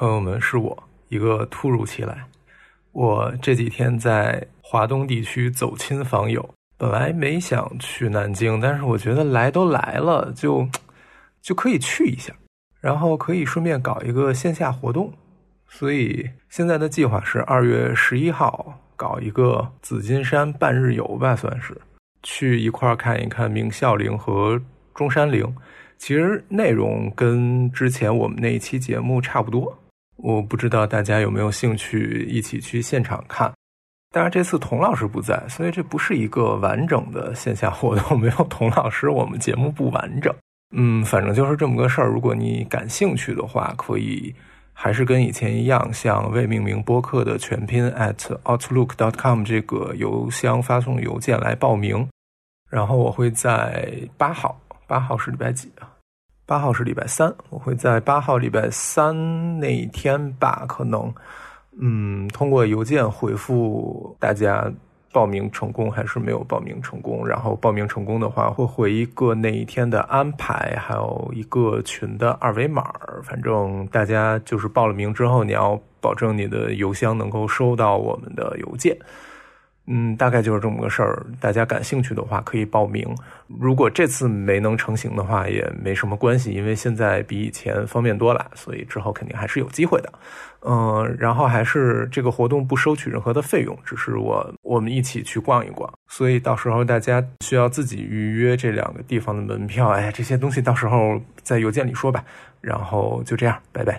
朋友们，是我一个突如其来。我这几天在华东地区走亲访友，本来没想去南京，但是我觉得来都来了，就就可以去一下，然后可以顺便搞一个线下活动。所以现在的计划是二月十一号搞一个紫金山半日游吧，算是去一块看一看明孝陵和中山陵。其实内容跟之前我们那一期节目差不多。我不知道大家有没有兴趣一起去现场看，当然这次童老师不在，所以这不是一个完整的线下活动。没有童老师，我们节目不完整。嗯，反正就是这么个事儿。如果你感兴趣的话，可以还是跟以前一样，向未命名播客的全拼 at outlook dot com 这个邮箱发送邮件来报名。然后我会在八号，八号是礼拜几啊？八号是礼拜三，我会在八号礼拜三那一天吧，可能，嗯，通过邮件回复大家报名成功还是没有报名成功。然后报名成功的话，会回一个那一天的安排，还有一个群的二维码。反正大家就是报了名之后，你要保证你的邮箱能够收到我们的邮件。嗯，大概就是这么个事儿。大家感兴趣的话可以报名。如果这次没能成行的话，也没什么关系，因为现在比以前方便多了，所以之后肯定还是有机会的。嗯，然后还是这个活动不收取任何的费用，只是我我们一起去逛一逛。所以到时候大家需要自己预约这两个地方的门票。哎呀，这些东西到时候在邮件里说吧。然后就这样，拜拜。